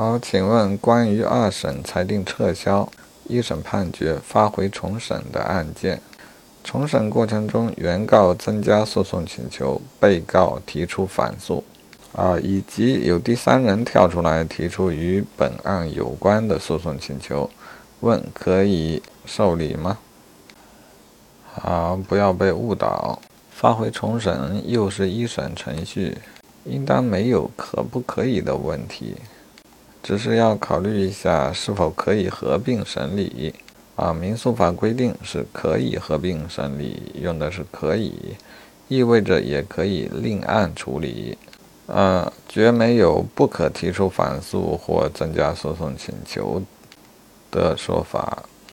好，请问关于二审裁定撤销一审判决发回重审的案件，重审过程中原告增加诉讼请求，被告提出反诉，啊，以及有第三人跳出来提出与本案有关的诉讼请求，问可以受理吗？好，不要被误导，发回重审又是一审程序，应当没有可不可以的问题。只是要考虑一下是否可以合并审理啊？民诉法规定是可以合并审理，用的是可以，意味着也可以另案处理，呃，绝没有不可提出反诉或增加诉讼请求的说法。